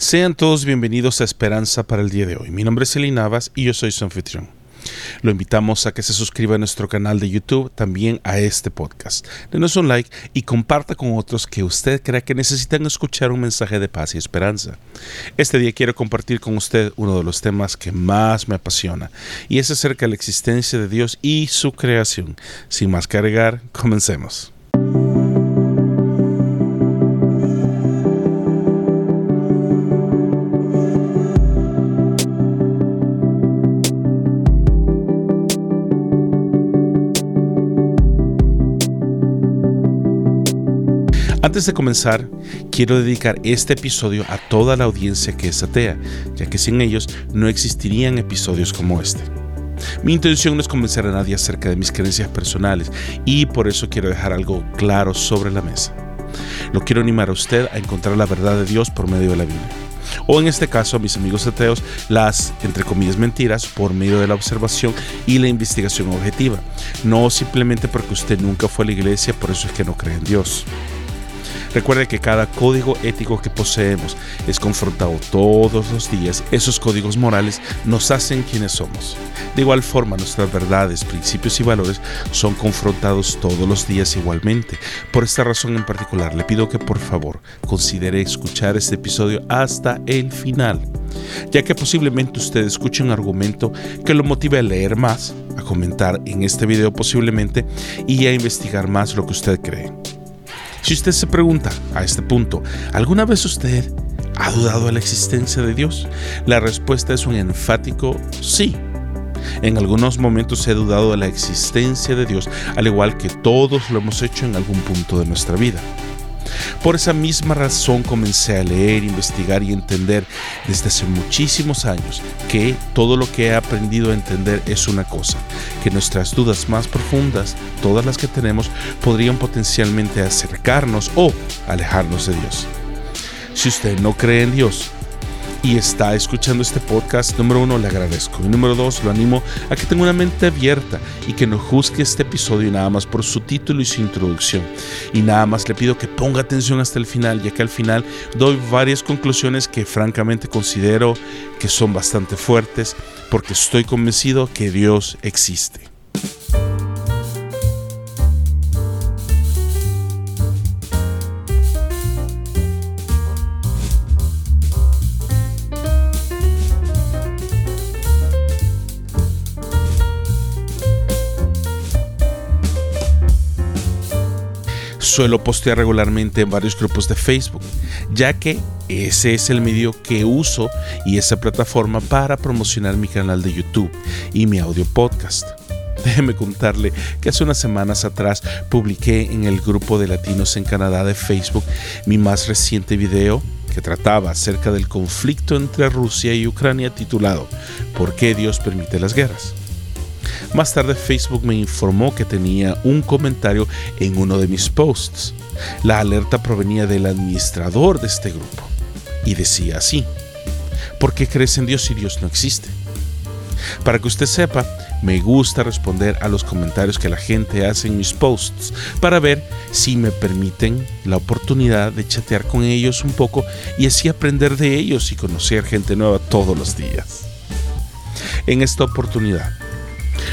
Sean todos bienvenidos a Esperanza para el día de hoy. Mi nombre es Eli Navas y yo soy su anfitrión. Lo invitamos a que se suscriba a nuestro canal de YouTube, también a este podcast. Denos un like y comparta con otros que usted crea que necesitan escuchar un mensaje de paz y esperanza. Este día quiero compartir con usted uno de los temas que más me apasiona y es acerca de la existencia de Dios y su creación. Sin más cargar, comencemos. Antes de comenzar, quiero dedicar este episodio a toda la audiencia que es atea, ya que sin ellos no existirían episodios como este. Mi intención no es convencer a nadie acerca de mis creencias personales y por eso quiero dejar algo claro sobre la mesa. Lo quiero animar a usted a encontrar la verdad de Dios por medio de la Biblia. O en este caso, a mis amigos ateos, las, entre comillas, mentiras por medio de la observación y la investigación objetiva. No simplemente porque usted nunca fue a la iglesia, por eso es que no cree en Dios. Recuerde que cada código ético que poseemos es confrontado todos los días. Esos códigos morales nos hacen quienes somos. De igual forma, nuestras verdades, principios y valores son confrontados todos los días igualmente. Por esta razón en particular, le pido que por favor considere escuchar este episodio hasta el final, ya que posiblemente usted escuche un argumento que lo motive a leer más, a comentar en este video posiblemente y a investigar más lo que usted cree. Si usted se pregunta a este punto, ¿alguna vez usted ha dudado de la existencia de Dios? La respuesta es un enfático sí. En algunos momentos he dudado de la existencia de Dios, al igual que todos lo hemos hecho en algún punto de nuestra vida. Por esa misma razón comencé a leer, investigar y entender desde hace muchísimos años que todo lo que he aprendido a entender es una cosa, que nuestras dudas más profundas, todas las que tenemos, podrían potencialmente acercarnos o alejarnos de Dios. Si usted no cree en Dios, y está escuchando este podcast, número uno, le agradezco. Y número dos, lo animo a que tenga una mente abierta y que no juzgue este episodio nada más por su título y su introducción. Y nada más le pido que ponga atención hasta el final, ya que al final doy varias conclusiones que francamente considero que son bastante fuertes, porque estoy convencido que Dios existe. Suelo postear regularmente en varios grupos de Facebook, ya que ese es el medio que uso y esa plataforma para promocionar mi canal de YouTube y mi audio podcast. Déjeme contarle que hace unas semanas atrás publiqué en el grupo de latinos en Canadá de Facebook mi más reciente video que trataba acerca del conflicto entre Rusia y Ucrania titulado ¿Por qué Dios permite las guerras? Más tarde Facebook me informó que tenía un comentario en uno de mis posts. La alerta provenía del administrador de este grupo y decía así, ¿por qué crees en Dios si Dios no existe? Para que usted sepa, me gusta responder a los comentarios que la gente hace en mis posts para ver si me permiten la oportunidad de chatear con ellos un poco y así aprender de ellos y conocer gente nueva todos los días. En esta oportunidad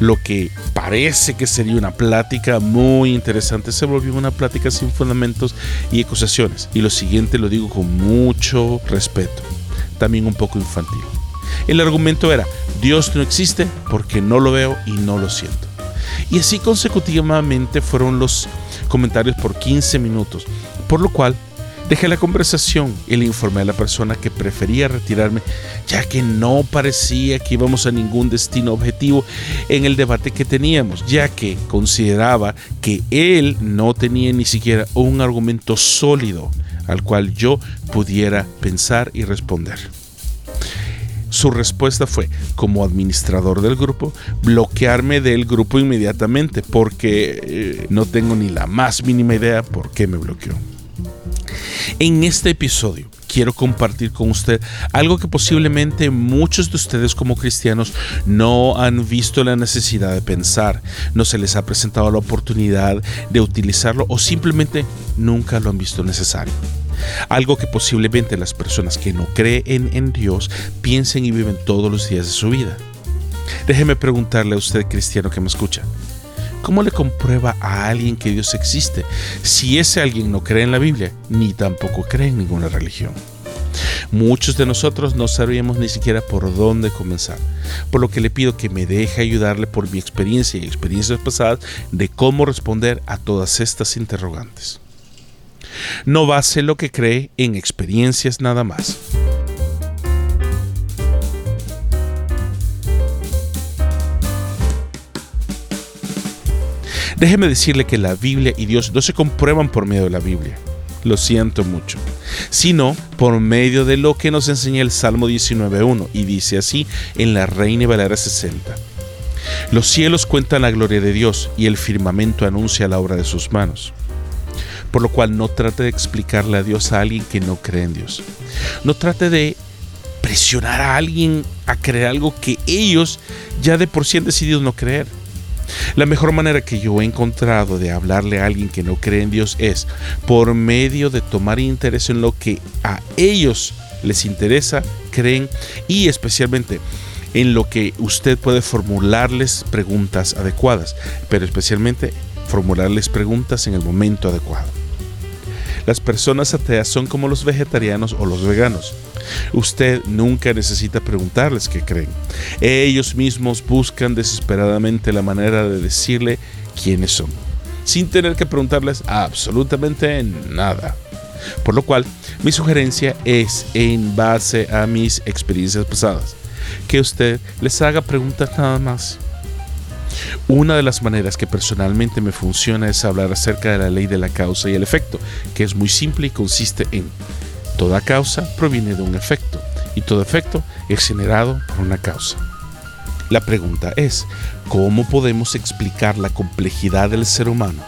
lo que parece que sería una plática muy interesante se volvió una plática sin fundamentos y acusaciones. Y lo siguiente lo digo con mucho respeto, también un poco infantil. El argumento era, Dios no existe porque no lo veo y no lo siento. Y así consecutivamente fueron los comentarios por 15 minutos, por lo cual Dejé la conversación y le informé a la persona que prefería retirarme, ya que no parecía que íbamos a ningún destino objetivo en el debate que teníamos, ya que consideraba que él no tenía ni siquiera un argumento sólido al cual yo pudiera pensar y responder. Su respuesta fue, como administrador del grupo, bloquearme del grupo inmediatamente porque eh, no tengo ni la más mínima idea por qué me bloqueó. En este episodio quiero compartir con usted algo que posiblemente muchos de ustedes como cristianos no han visto la necesidad de pensar, no se les ha presentado la oportunidad de utilizarlo o simplemente nunca lo han visto necesario. Algo que posiblemente las personas que no creen en Dios piensen y viven todos los días de su vida. Déjeme preguntarle a usted, cristiano que me escucha, ¿cómo le comprueba a alguien que Dios existe si ese alguien no cree en la Biblia ni tampoco cree en ninguna religión? Muchos de nosotros no sabíamos ni siquiera por dónde comenzar, por lo que le pido que me deje ayudarle por mi experiencia y experiencias pasadas de cómo responder a todas estas interrogantes. No base lo que cree en experiencias nada más. Déjeme decirle que la Biblia y Dios no se comprueban por medio de la Biblia. Lo siento mucho. Sino por medio de lo que nos enseña el Salmo 19.1 y dice así en la Reina Valera 60. Los cielos cuentan la gloria de Dios y el firmamento anuncia la obra de sus manos. Por lo cual no trate de explicarle a Dios a alguien que no cree en Dios. No trate de presionar a alguien a creer algo que ellos ya de por sí han decidido no creer. La mejor manera que yo he encontrado de hablarle a alguien que no cree en Dios es por medio de tomar interés en lo que a ellos les interesa, creen y especialmente en lo que usted puede formularles preguntas adecuadas, pero especialmente formularles preguntas en el momento adecuado. Las personas ateas son como los vegetarianos o los veganos. Usted nunca necesita preguntarles qué creen. Ellos mismos buscan desesperadamente la manera de decirle quiénes son, sin tener que preguntarles absolutamente nada. Por lo cual, mi sugerencia es, en base a mis experiencias pasadas, que usted les haga preguntas nada más. Una de las maneras que personalmente me funciona es hablar acerca de la ley de la causa y el efecto, que es muy simple y consiste en toda causa proviene de un efecto y todo efecto es generado por una causa. La pregunta es, ¿cómo podemos explicar la complejidad del ser humano?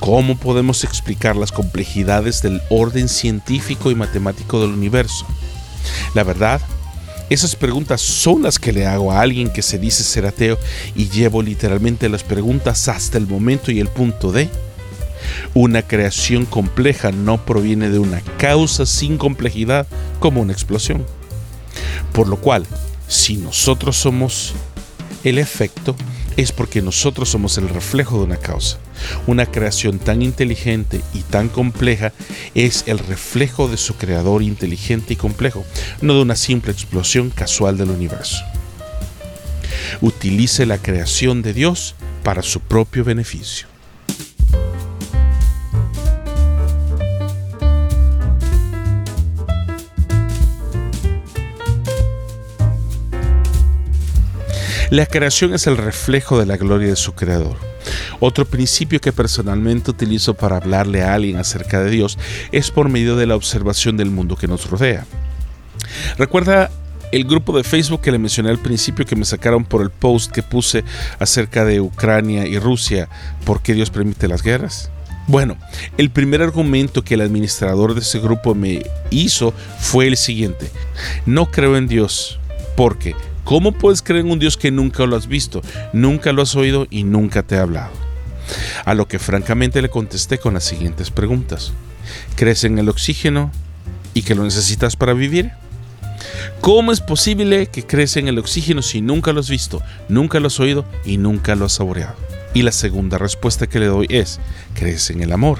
¿Cómo podemos explicar las complejidades del orden científico y matemático del universo? La verdad esas preguntas son las que le hago a alguien que se dice ser ateo y llevo literalmente las preguntas hasta el momento y el punto de una creación compleja no proviene de una causa sin complejidad como una explosión. Por lo cual, si nosotros somos el efecto, es porque nosotros somos el reflejo de una causa. Una creación tan inteligente y tan compleja es el reflejo de su creador inteligente y complejo, no de una simple explosión casual del universo. Utilice la creación de Dios para su propio beneficio. La creación es el reflejo de la gloria de su creador. Otro principio que personalmente utilizo para hablarle a alguien acerca de Dios es por medio de la observación del mundo que nos rodea. Recuerda el grupo de Facebook que le mencioné al principio que me sacaron por el post que puse acerca de Ucrania y Rusia, ¿por qué Dios permite las guerras? Bueno, el primer argumento que el administrador de ese grupo me hizo fue el siguiente. No creo en Dios porque ¿Cómo puedes creer en un Dios que nunca lo has visto, nunca lo has oído y nunca te ha hablado? A lo que francamente le contesté con las siguientes preguntas. ¿Crees en el oxígeno y que lo necesitas para vivir? ¿Cómo es posible que crees en el oxígeno si nunca lo has visto, nunca lo has oído y nunca lo has saboreado? Y la segunda respuesta que le doy es, ¿crees en el amor?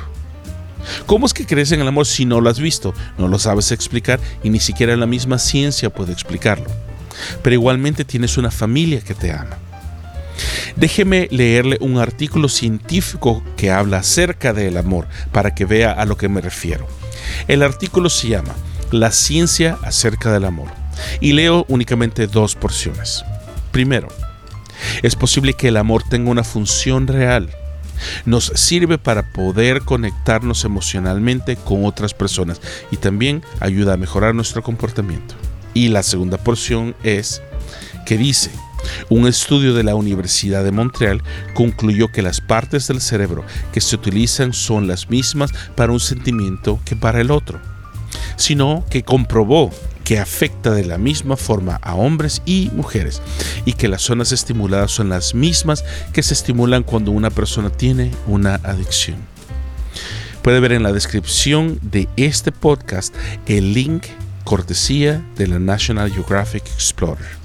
¿Cómo es que crees en el amor si no lo has visto, no lo sabes explicar y ni siquiera la misma ciencia puede explicarlo? pero igualmente tienes una familia que te ama. Déjeme leerle un artículo científico que habla acerca del amor para que vea a lo que me refiero. El artículo se llama La ciencia acerca del amor y leo únicamente dos porciones. Primero, es posible que el amor tenga una función real. Nos sirve para poder conectarnos emocionalmente con otras personas y también ayuda a mejorar nuestro comportamiento. Y la segunda porción es que dice, un estudio de la Universidad de Montreal concluyó que las partes del cerebro que se utilizan son las mismas para un sentimiento que para el otro, sino que comprobó que afecta de la misma forma a hombres y mujeres y que las zonas estimuladas son las mismas que se estimulan cuando una persona tiene una adicción. Puede ver en la descripción de este podcast el link cortesía de la National Geographic Explorer.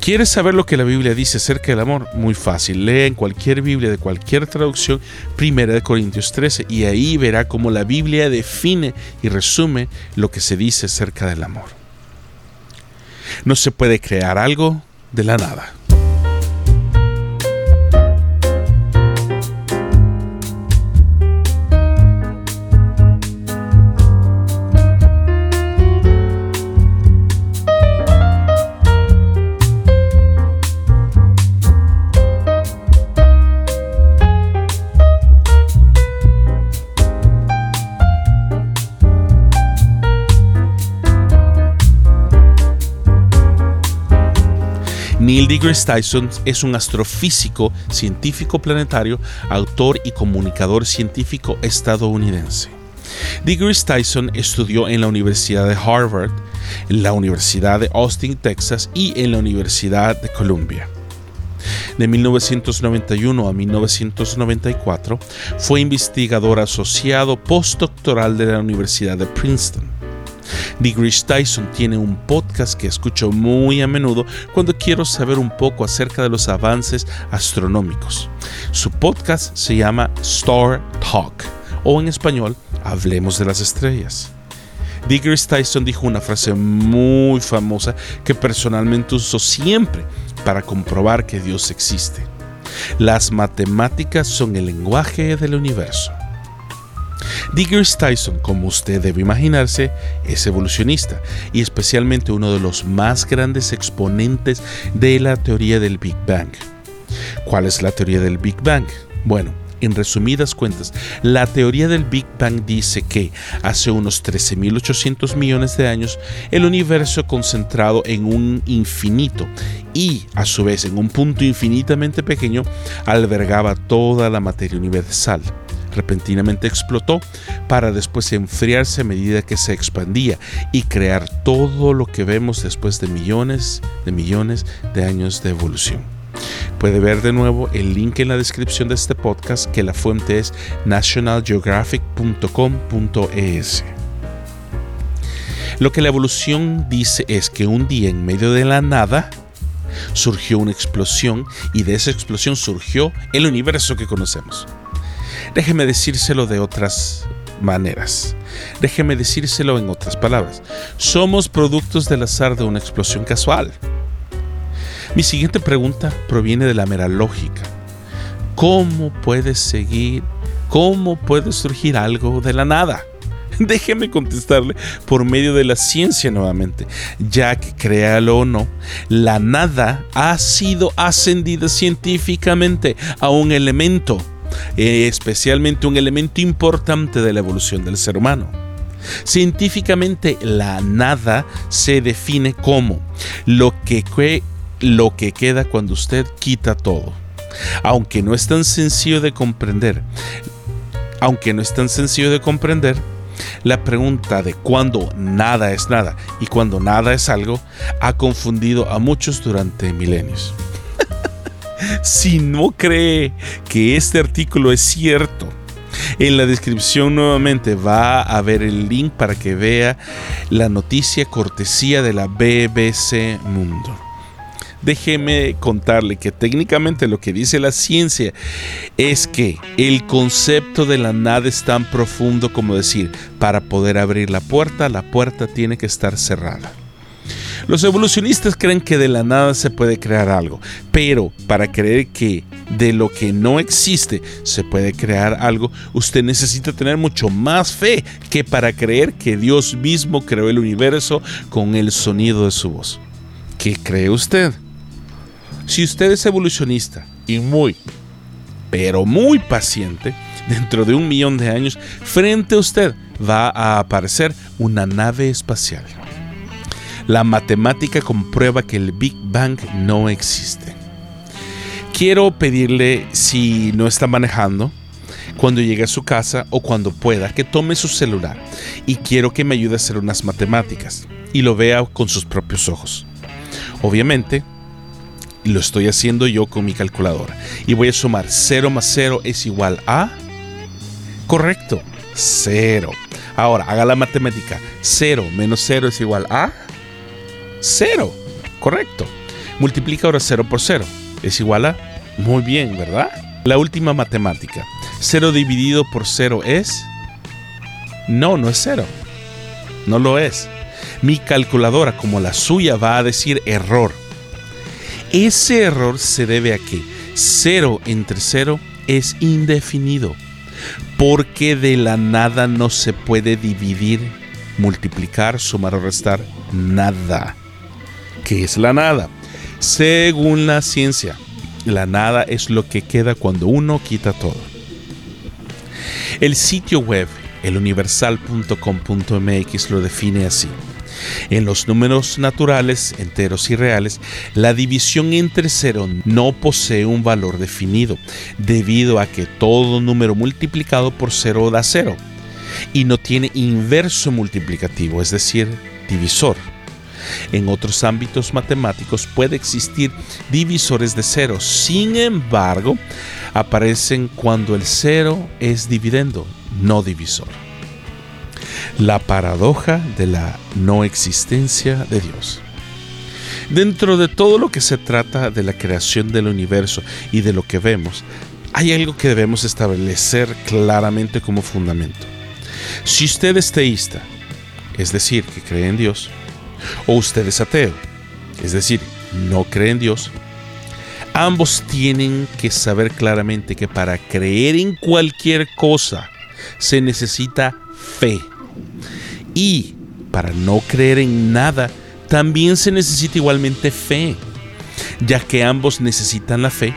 ¿Quieres saber lo que la Biblia dice acerca del amor? Muy fácil. Lee en cualquier Biblia de cualquier traducción, Primera de Corintios 13, y ahí verá cómo la Biblia define y resume lo que se dice acerca del amor. No se puede crear algo de la nada. DeGrasse Tyson es un astrofísico, científico planetario, autor y comunicador científico estadounidense. deGrasse Tyson estudió en la Universidad de Harvard, en la Universidad de Austin, Texas y en la Universidad de Columbia. De 1991 a 1994 fue investigador asociado postdoctoral de la Universidad de Princeton. Digrish Tyson tiene un podcast que escucho muy a menudo cuando quiero saber un poco acerca de los avances astronómicos. Su podcast se llama Star Talk o en español Hablemos de las Estrellas. Digrish Tyson dijo una frase muy famosa que personalmente uso siempre para comprobar que Dios existe. Las matemáticas son el lenguaje del universo. Digger Tyson, como usted debe imaginarse, es evolucionista y especialmente uno de los más grandes exponentes de la teoría del Big Bang. ¿Cuál es la teoría del Big Bang? Bueno, en resumidas cuentas, la teoría del Big Bang dice que hace unos 13.800 millones de años el universo concentrado en un infinito y a su vez en un punto infinitamente pequeño albergaba toda la materia universal repentinamente explotó para después enfriarse a medida que se expandía y crear todo lo que vemos después de millones de millones de años de evolución. Puede ver de nuevo el link en la descripción de este podcast que la fuente es nationalgeographic.com.es. Lo que la evolución dice es que un día en medio de la nada surgió una explosión y de esa explosión surgió el universo que conocemos. Déjeme decírselo de otras maneras. Déjeme decírselo en otras palabras. Somos productos del azar de una explosión casual. Mi siguiente pregunta proviene de la mera lógica. ¿Cómo puede seguir? ¿Cómo puede surgir algo de la nada? Déjeme contestarle por medio de la ciencia nuevamente, ya que créalo o no, la nada ha sido ascendida científicamente a un elemento especialmente un elemento importante de la evolución del ser humano. Científicamente, la nada se define como lo que, lo que queda cuando usted quita todo. Aunque no es tan sencillo de comprender, aunque no es tan sencillo de comprender, la pregunta de cuándo nada es nada y cuándo nada es algo ha confundido a muchos durante milenios. Si no cree que este artículo es cierto, en la descripción nuevamente va a haber el link para que vea la noticia cortesía de la BBC Mundo. Déjeme contarle que técnicamente lo que dice la ciencia es que el concepto de la nada es tan profundo como decir, para poder abrir la puerta, la puerta tiene que estar cerrada. Los evolucionistas creen que de la nada se puede crear algo, pero para creer que de lo que no existe se puede crear algo, usted necesita tener mucho más fe que para creer que Dios mismo creó el universo con el sonido de su voz. ¿Qué cree usted? Si usted es evolucionista y muy, pero muy paciente, dentro de un millón de años, frente a usted va a aparecer una nave espacial. La matemática comprueba que el Big Bang no existe. Quiero pedirle, si no está manejando, cuando llegue a su casa o cuando pueda, que tome su celular y quiero que me ayude a hacer unas matemáticas y lo vea con sus propios ojos. Obviamente, lo estoy haciendo yo con mi calculadora y voy a sumar 0 más 0 es igual a Correcto, cero. Ahora, haga la matemática. Cero menos cero es igual a cero. Correcto. Multiplica ahora cero por cero. Es igual a... Muy bien, ¿verdad? La última matemática. Cero dividido por cero es... No, no es cero. No lo es. Mi calculadora, como la suya, va a decir error. Ese error se debe a que 0 entre 0 es indefinido, porque de la nada no se puede dividir, multiplicar, sumar o restar nada. ¿Qué es la nada? Según la ciencia, la nada es lo que queda cuando uno quita todo. El sitio web eluniversal.com.mx lo define así. En los números naturales, enteros y reales, la división entre cero no posee un valor definido, debido a que todo número multiplicado por cero da cero, y no tiene inverso multiplicativo, es decir, divisor. En otros ámbitos matemáticos puede existir divisores de cero, sin embargo, aparecen cuando el cero es dividendo, no divisor la paradoja de la no existencia de Dios. Dentro de todo lo que se trata de la creación del universo y de lo que vemos, hay algo que debemos establecer claramente como fundamento. Si usted es teísta, es decir, que cree en Dios, o usted es ateo, es decir, no cree en Dios, ambos tienen que saber claramente que para creer en cualquier cosa se necesita fe. Y para no creer en nada, también se necesita igualmente fe, ya que ambos necesitan la fe.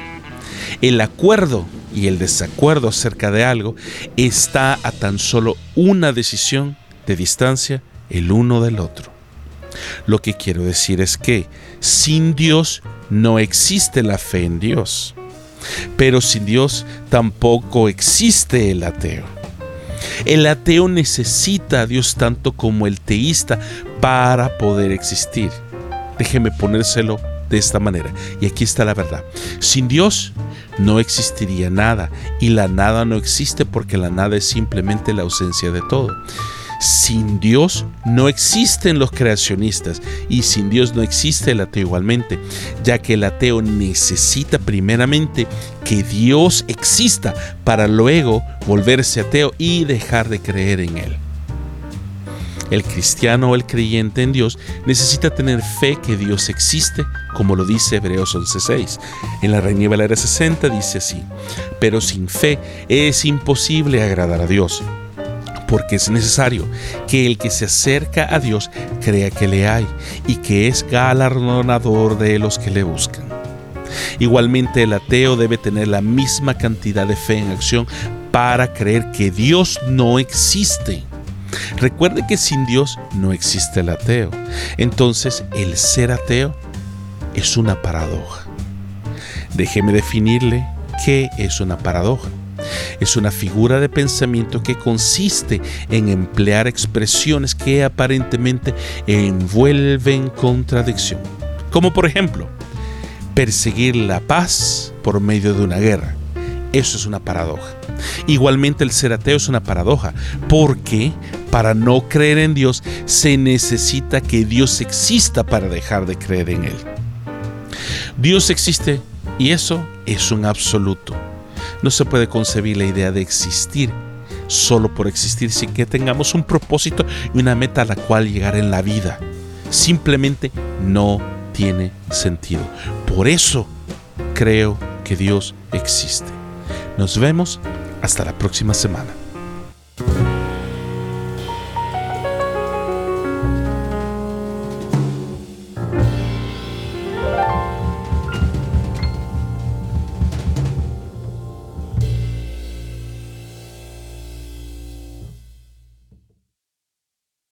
El acuerdo y el desacuerdo acerca de algo está a tan solo una decisión de distancia el uno del otro. Lo que quiero decir es que sin Dios no existe la fe en Dios, pero sin Dios tampoco existe el ateo. El ateo necesita a Dios tanto como el teísta para poder existir. Déjeme ponérselo de esta manera. Y aquí está la verdad. Sin Dios no existiría nada. Y la nada no existe porque la nada es simplemente la ausencia de todo. Sin Dios no existen los creacionistas y sin Dios no existe el ateo igualmente, ya que el ateo necesita primeramente que Dios exista para luego volverse ateo y dejar de creer en Él. El cristiano o el creyente en Dios necesita tener fe que Dios existe, como lo dice Hebreos 11:6. En la Reina Valera 60 dice así, pero sin fe es imposible agradar a Dios porque es necesario que el que se acerca a Dios crea que le hay y que es galardonador de los que le buscan. Igualmente el ateo debe tener la misma cantidad de fe en acción para creer que Dios no existe. Recuerde que sin Dios no existe el ateo. Entonces el ser ateo es una paradoja. Déjeme definirle qué es una paradoja. Es una figura de pensamiento que consiste en emplear expresiones que aparentemente envuelven contradicción. Como por ejemplo, perseguir la paz por medio de una guerra. Eso es una paradoja. Igualmente el ser ateo es una paradoja, porque para no creer en Dios se necesita que Dios exista para dejar de creer en Él. Dios existe y eso es un absoluto. No se puede concebir la idea de existir solo por existir sin que tengamos un propósito y una meta a la cual llegar en la vida. Simplemente no tiene sentido. Por eso creo que Dios existe. Nos vemos hasta la próxima semana.